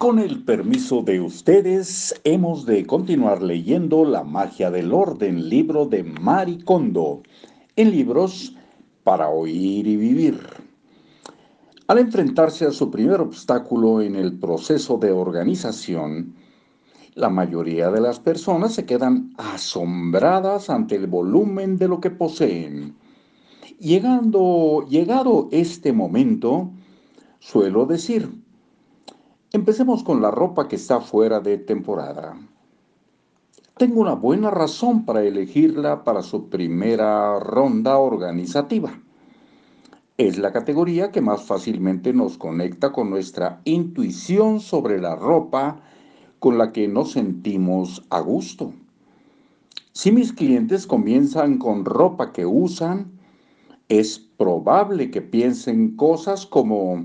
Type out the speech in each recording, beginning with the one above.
Con el permiso de ustedes, hemos de continuar leyendo La magia del orden, libro de Maricondo, en libros para oír y vivir. Al enfrentarse a su primer obstáculo en el proceso de organización, la mayoría de las personas se quedan asombradas ante el volumen de lo que poseen. Llegando, llegado este momento, suelo decir, Empecemos con la ropa que está fuera de temporada. Tengo una buena razón para elegirla para su primera ronda organizativa. Es la categoría que más fácilmente nos conecta con nuestra intuición sobre la ropa con la que nos sentimos a gusto. Si mis clientes comienzan con ropa que usan, es probable que piensen cosas como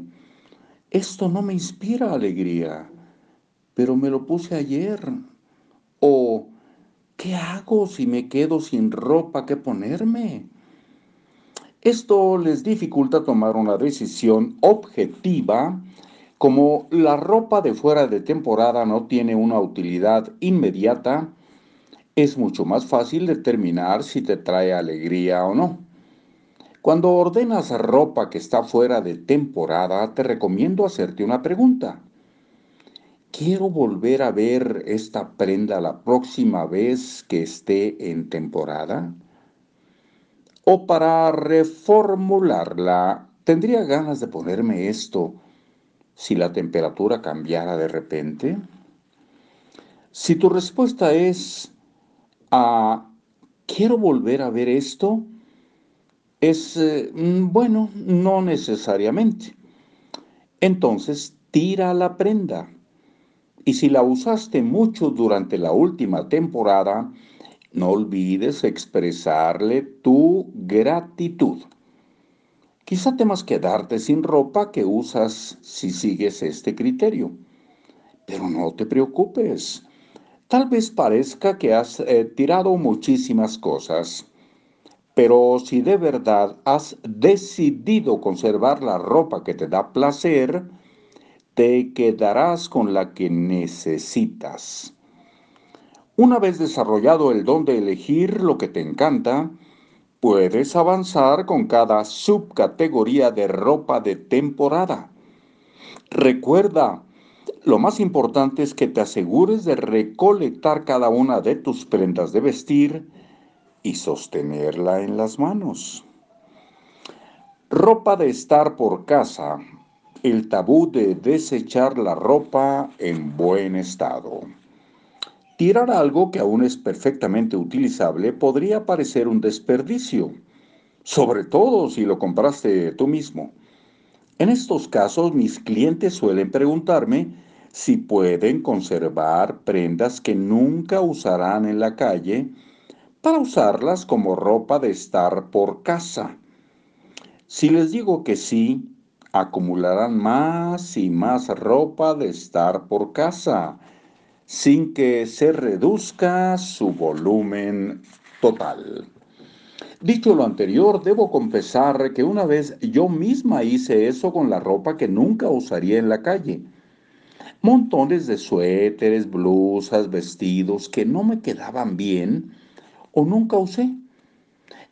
esto no me inspira alegría, pero me lo puse ayer. O, ¿qué hago si me quedo sin ropa que ponerme? Esto les dificulta tomar una decisión objetiva, como la ropa de fuera de temporada no tiene una utilidad inmediata, es mucho más fácil determinar si te trae alegría o no. Cuando ordenas ropa que está fuera de temporada, te recomiendo hacerte una pregunta. ¿Quiero volver a ver esta prenda la próxima vez que esté en temporada? O para reformularla, ¿tendría ganas de ponerme esto si la temperatura cambiara de repente? Si tu respuesta es a ¿quiero volver a ver esto? Es, eh, mm, bueno, no necesariamente. Entonces, tira la prenda. Y si la usaste mucho durante la última temporada, no olvides expresarle tu gratitud. Quizá temas quedarte sin ropa que usas si sigues este criterio. Pero no te preocupes. Tal vez parezca que has eh, tirado muchísimas cosas. Pero si de verdad has decidido conservar la ropa que te da placer, te quedarás con la que necesitas. Una vez desarrollado el don de elegir lo que te encanta, puedes avanzar con cada subcategoría de ropa de temporada. Recuerda, lo más importante es que te asegures de recolectar cada una de tus prendas de vestir y sostenerla en las manos. Ropa de estar por casa. El tabú de desechar la ropa en buen estado. Tirar algo que aún es perfectamente utilizable podría parecer un desperdicio, sobre todo si lo compraste tú mismo. En estos casos mis clientes suelen preguntarme si pueden conservar prendas que nunca usarán en la calle para usarlas como ropa de estar por casa. Si les digo que sí, acumularán más y más ropa de estar por casa, sin que se reduzca su volumen total. Dicho lo anterior, debo confesar que una vez yo misma hice eso con la ropa que nunca usaría en la calle. Montones de suéteres, blusas, vestidos que no me quedaban bien o nunca usé.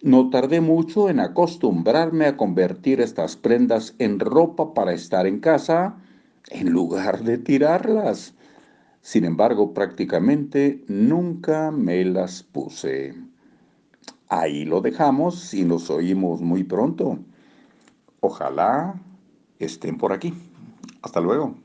No tardé mucho en acostumbrarme a convertir estas prendas en ropa para estar en casa en lugar de tirarlas. Sin embargo, prácticamente nunca me las puse. Ahí lo dejamos y nos oímos muy pronto. Ojalá estén por aquí. Hasta luego.